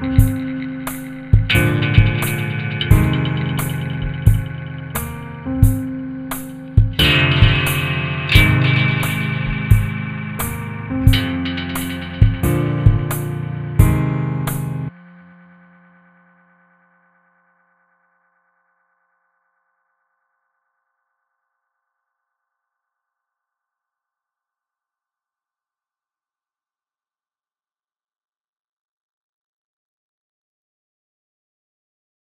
Bye.